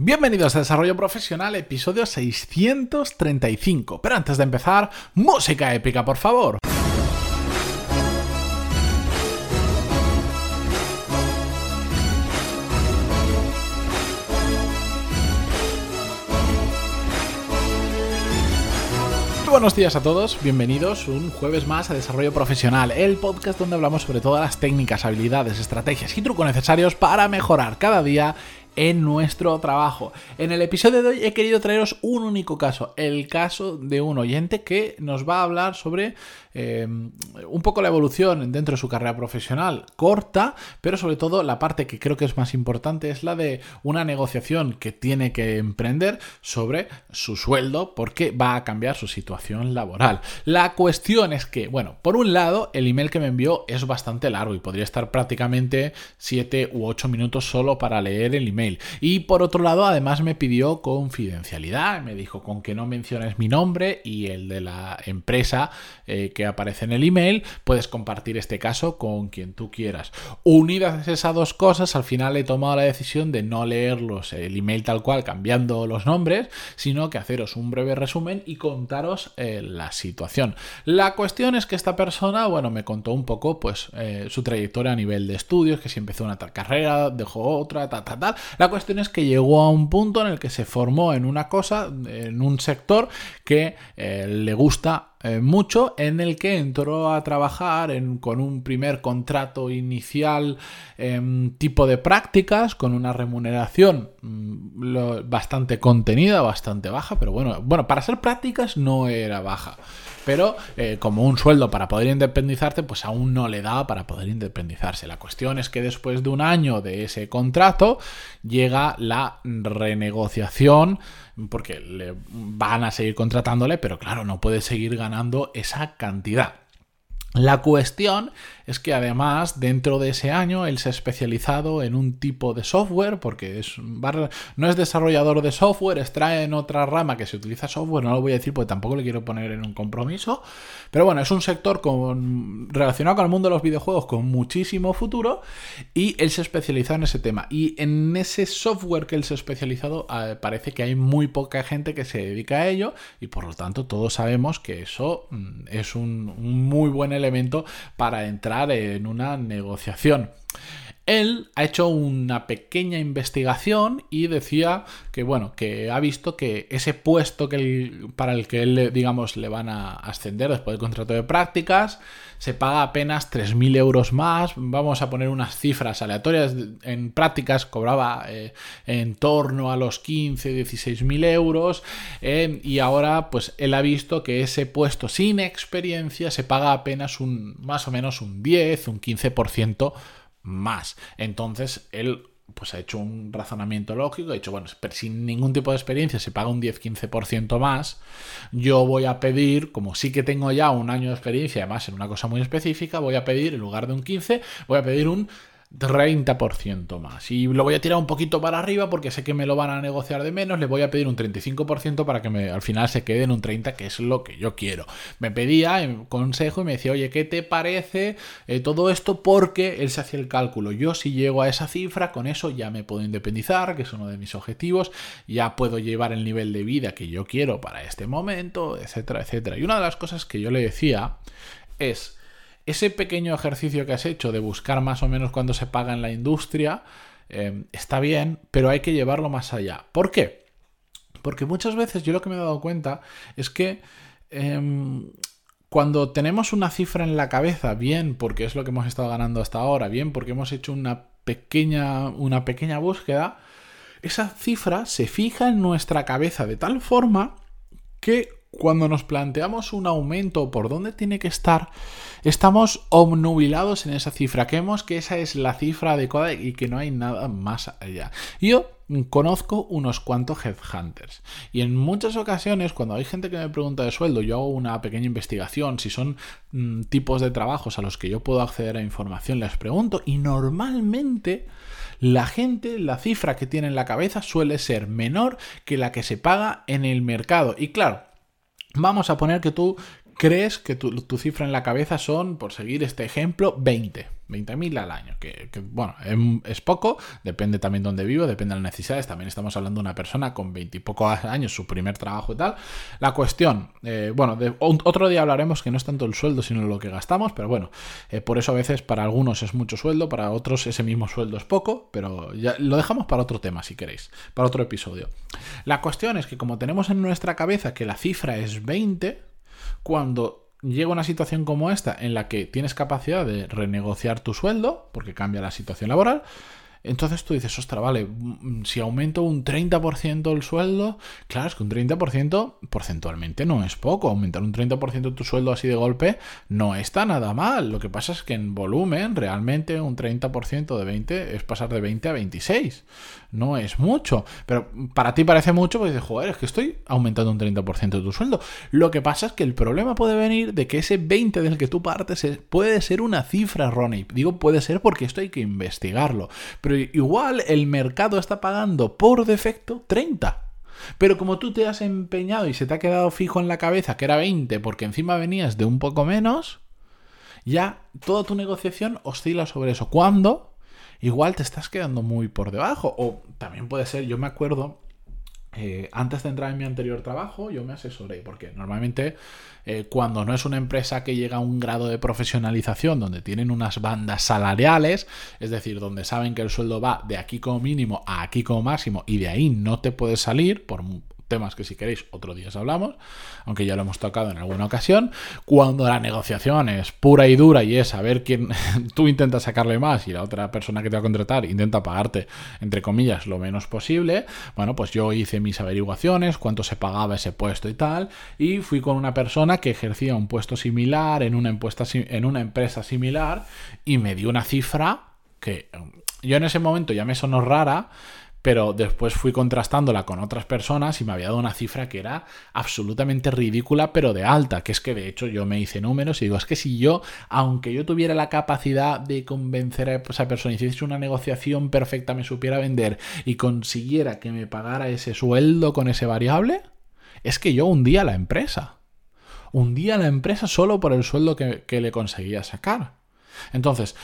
Bienvenidos a Desarrollo Profesional, episodio 635. Pero antes de empezar, música épica, por favor. buenos días a todos, bienvenidos un jueves más a Desarrollo Profesional, el podcast donde hablamos sobre todas las técnicas, habilidades, estrategias y trucos necesarios para mejorar cada día en nuestro trabajo. En el episodio de hoy he querido traeros un único caso, el caso de un oyente que nos va a hablar sobre eh, un poco la evolución dentro de su carrera profesional corta, pero sobre todo la parte que creo que es más importante es la de una negociación que tiene que emprender sobre su sueldo porque va a cambiar su situación laboral. La cuestión es que, bueno, por un lado, el email que me envió es bastante largo y podría estar prácticamente 7 u 8 minutos solo para leer el email. Y por otro lado, además me pidió confidencialidad, me dijo con que no menciones mi nombre y el de la empresa eh, que aparece en el email, puedes compartir este caso con quien tú quieras. Unidas esas dos cosas, al final he tomado la decisión de no leerlos el email tal cual, cambiando los nombres, sino que haceros un breve resumen y contaros eh, la situación. La cuestión es que esta persona, bueno, me contó un poco pues eh, su trayectoria a nivel de estudios, que si empezó una tal carrera, dejó otra, tal, tal, tal. La cuestión es que llegó a un punto en el que se formó en una cosa, en un sector que eh, le gusta eh, mucho, en el que entró a trabajar con un primer contrato inicial em, tipo de prácticas, con una remuneración mm, bastante contenida, bastante baja, pero bueno, bueno, para ser prácticas no era baja pero eh, como un sueldo para poder independizarte, pues aún no le da para poder independizarse. La cuestión es que después de un año de ese contrato llega la renegociación porque le van a seguir contratándole, pero claro, no puede seguir ganando esa cantidad. La cuestión es que además dentro de ese año él se ha especializado en un tipo de software, porque es, no es desarrollador de software, extrae en otra rama que se utiliza software, no lo voy a decir porque tampoco le quiero poner en un compromiso, pero bueno, es un sector relacionado con el mundo de los videojuegos con muchísimo futuro y él se ha especializado en ese tema. Y en ese software que él se ha especializado eh, parece que hay muy poca gente que se dedica a ello y por lo tanto todos sabemos que eso mm, es un, un muy buen elemento para entrar en una negociación. Él ha hecho una pequeña investigación y decía que, bueno, que ha visto que ese puesto que para el que él, digamos, le van a ascender después del contrato de prácticas, se paga apenas 3.000 euros más. Vamos a poner unas cifras aleatorias. En prácticas cobraba eh, en torno a los 15, 16.000 euros. Eh, y ahora, pues él ha visto que ese puesto sin experiencia se paga apenas un, más o menos un 10, un 15% más. Entonces, él pues ha hecho un razonamiento lógico, ha dicho, bueno, sin ningún tipo de experiencia se paga un 10-15% más, yo voy a pedir, como sí que tengo ya un año de experiencia, además en una cosa muy específica, voy a pedir, en lugar de un 15, voy a pedir un 30% más. Y lo voy a tirar un poquito para arriba porque sé que me lo van a negociar de menos. Le voy a pedir un 35% para que al final se quede en un 30%, que es lo que yo quiero. Me pedía un consejo y me decía, oye, ¿qué te parece eh, todo esto? Porque él se hacía el cálculo. Yo si llego a esa cifra, con eso ya me puedo independizar, que es uno de mis objetivos. Ya puedo llevar el nivel de vida que yo quiero para este momento, etcétera, etcétera. Y una de las cosas que yo le decía es ese pequeño ejercicio que has hecho de buscar más o menos cuándo se paga en la industria eh, está bien, pero hay que llevarlo más allá. ¿Por qué? Porque muchas veces yo lo que me he dado cuenta es que em, cuando tenemos una cifra en la cabeza, bien porque es lo que hemos estado ganando hasta ahora, bien porque hemos hecho una pequeña, una pequeña búsqueda, esa cifra se fija en nuestra cabeza de tal forma que cuando nos planteamos un aumento por dónde tiene que estar, estamos obnubilados en esa cifra. Creemos que esa es la cifra adecuada y que no hay nada más allá. Yo conozco unos cuantos headhunters y en muchas ocasiones cuando hay gente que me pregunta de sueldo yo hago una pequeña investigación si son mm, tipos de trabajos a los que yo puedo acceder a información les pregunto y normalmente la gente la cifra que tiene en la cabeza suele ser menor que la que se paga en el mercado y claro Vamos a poner que tú crees que tu, cifra en la cabeza son, por seguir este ejemplo, 20. 20.000 al año, que, bueno, es, poco, depende también de dónde vivo, depende de las necesidades, también estamos hablando de una persona con 20 y pocos años, su primer trabajo y tal. La cuestión, eh, bueno, otro día hablaremos que no es tanto el sueldo, sino lo que gastamos, pero bueno, eh, por eso a veces para algunos es mucho sueldo, para otros ese mismo sueldo es poco, pero ya lo dejamos para otro tema si queréis, para otro episodio. La cuestión es que como tenemos en nuestra cabeza que la cifra es 20, cuando llega una situación como esta en la que tienes capacidad de renegociar tu sueldo, porque cambia la situación laboral, entonces tú dices, ostras, vale, mm, si aumento un 30% el sueldo, claro, es que un 30% porcentualmente no es poco. Aumentar un 30% tu sueldo así de golpe no está nada mal. Lo que pasa es que en volumen, realmente un 30% de 20 es pasar de 20 a 26. No es mucho. Pero para ti parece mucho porque dices, joder, es que estoy aumentando un 30% de tu sueldo. Lo que pasa es que el problema puede venir de que ese 20 del que tú partes puede ser una cifra errónea. digo puede ser porque esto hay que investigarlo. Pero igual el mercado está pagando por defecto 30. Pero como tú te has empeñado y se te ha quedado fijo en la cabeza que era 20 porque encima venías de un poco menos, ya toda tu negociación oscila sobre eso. Cuando igual te estás quedando muy por debajo. O también puede ser, yo me acuerdo eh, antes de entrar en mi anterior trabajo, yo me asesoré, porque normalmente eh, cuando no es una empresa que llega a un grado de profesionalización donde tienen unas bandas salariales, es decir, donde saben que el sueldo va de aquí como mínimo a aquí como máximo y de ahí no te puedes salir por temas que si queréis otro día hablamos, aunque ya lo hemos tocado en alguna ocasión, cuando la negociación es pura y dura y es saber quién tú intentas sacarle más y la otra persona que te va a contratar intenta pagarte, entre comillas, lo menos posible, bueno, pues yo hice mis averiguaciones, cuánto se pagaba ese puesto y tal, y fui con una persona que ejercía un puesto similar en una, en una empresa similar y me dio una cifra que yo en ese momento ya me sonó rara, pero después fui contrastándola con otras personas y me había dado una cifra que era absolutamente ridícula, pero de alta, que es que de hecho yo me hice números y digo, es que si yo, aunque yo tuviera la capacidad de convencer a esa persona, hiciese una negociación perfecta, me supiera vender y consiguiera que me pagara ese sueldo con ese variable, es que yo hundía la empresa. Hundía la empresa solo por el sueldo que, que le conseguía sacar. Entonces,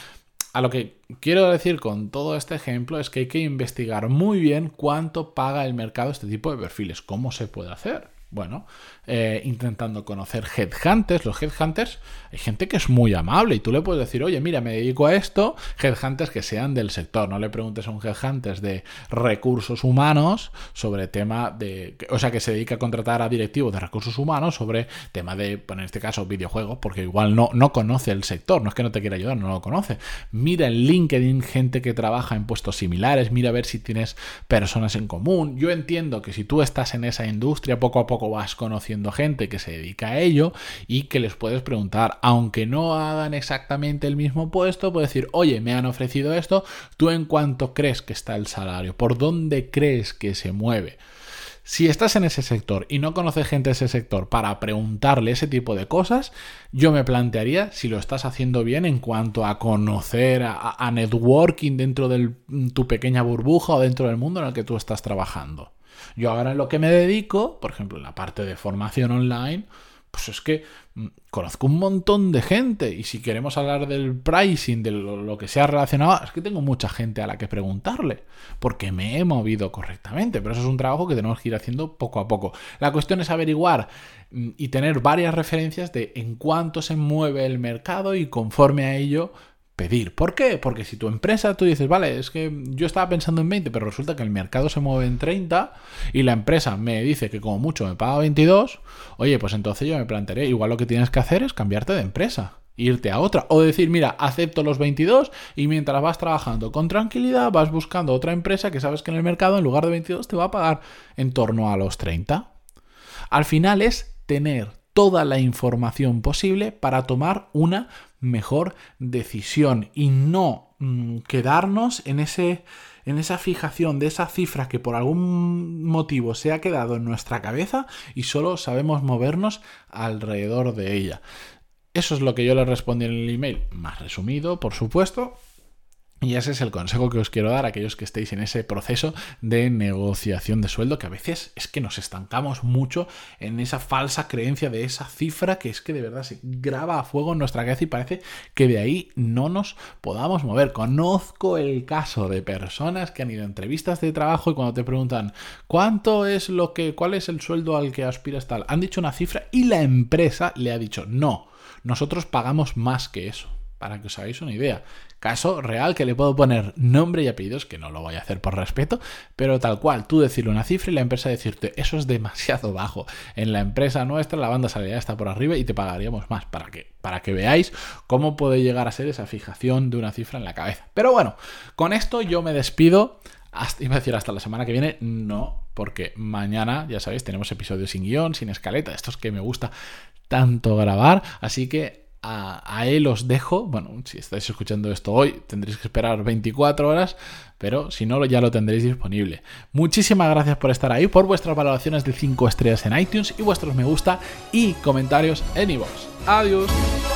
a lo que quiero decir con todo este ejemplo es que hay que investigar muy bien cuánto paga el mercado este tipo de perfiles, cómo se puede hacer. Bueno, eh, intentando conocer headhunters. Los headhunters, hay gente que es muy amable y tú le puedes decir, oye, mira, me dedico a esto. Headhunters que sean del sector. No le preguntes a un headhunter de recursos humanos sobre tema de. O sea, que se dedica a contratar a directivos de recursos humanos sobre tema de, en este caso, videojuegos, porque igual no, no conoce el sector. No es que no te quiera ayudar, no lo conoce. Mira en LinkedIn gente que trabaja en puestos similares. Mira a ver si tienes personas en común. Yo entiendo que si tú estás en esa industria, poco a poco vas conociendo gente que se dedica a ello y que les puedes preguntar, aunque no hagan exactamente el mismo puesto, puedes decir, oye, me han ofrecido esto, ¿tú en cuánto crees que está el salario? ¿Por dónde crees que se mueve? Si estás en ese sector y no conoces gente de ese sector para preguntarle ese tipo de cosas, yo me plantearía si lo estás haciendo bien en cuanto a conocer, a, networking dentro de tu pequeña burbuja o dentro del mundo en el que tú estás trabajando. Yo ahora en lo que me dedico, por ejemplo, en la parte de formación online, pues es que mm, conozco un montón de gente y si queremos hablar del pricing, de lo, que sea relacionado, es que tengo mucha gente a la que preguntarle, porque me he movido correctamente, pero eso es un trabajo que tenemos que ir haciendo poco a poco. La cuestión es averiguar mm, y tener varias referencias de en cuánto se mueve el mercado y conforme a ello pedir. ¿Por qué? Porque si tu empresa tú dices, vale, es que yo estaba pensando en 20, pero resulta que el mercado se mueve en 30 y la empresa me dice que como mucho me paga 22, oye, pues entonces yo me plantearé, igual lo que tienes que hacer es cambiarte de empresa irte a otra. O decir, mira, acepto los 22 y mientras vas trabajando con tranquilidad vas buscando otra empresa que sabes que en el mercado en lugar de 22 te va a pagar en torno a los 30. Al final es tener toda la información posible para tomar una mejor decisión y no mm, quedarnos en ese en esa fijación de esa cifra que por algún motivo se ha quedado en nuestra cabeza y solo sabemos movernos alrededor de ella. Eso es lo que yo le respondí en el email, más resumido, por supuesto, Y ese es el consejo que os quiero dar a aquellos que estéis en ese proceso de negociación de sueldo, que a veces es que nos estancamos mucho en esa falsa creencia de esa cifra que es que de verdad se graba a fuego en nuestra cabeza y parece que de ahí no nos podamos mover. Conozco el caso de personas que han ido a entrevistas de trabajo y cuando te preguntan cuánto es lo que, cuál es el sueldo al que aspiras tal, han dicho una cifra y la empresa le ha dicho no, nosotros pagamos más que eso para que os hagáis una idea. Caso real que le puedo poner nombre y apellidos, que no lo voy a hacer por respeto, pero tal cual, tú decirle una cifra y la empresa decirte, eso es demasiado bajo. En la empresa nuestra la banda salarial está por arriba y te pagaríamos más, para que, para que veáis cómo puede llegar a ser esa fijación de una cifra en la cabeza. Pero bueno, con esto yo me despido. Hasta, iba a decir hasta la semana que viene, no, porque mañana, ya sabéis, tenemos episodios sin guion, sin escaleta, estos que me gusta tanto grabar, así que a, él os dejo. Bueno, si estáis escuchando esto hoy, tendréis que esperar 24 horas, pero si no, ya lo tendréis disponible. Muchísimas gracias por estar ahí, por vuestras valoraciones de 5 estrellas en iTunes y vuestros me gusta y comentarios en iVoox. Adiós.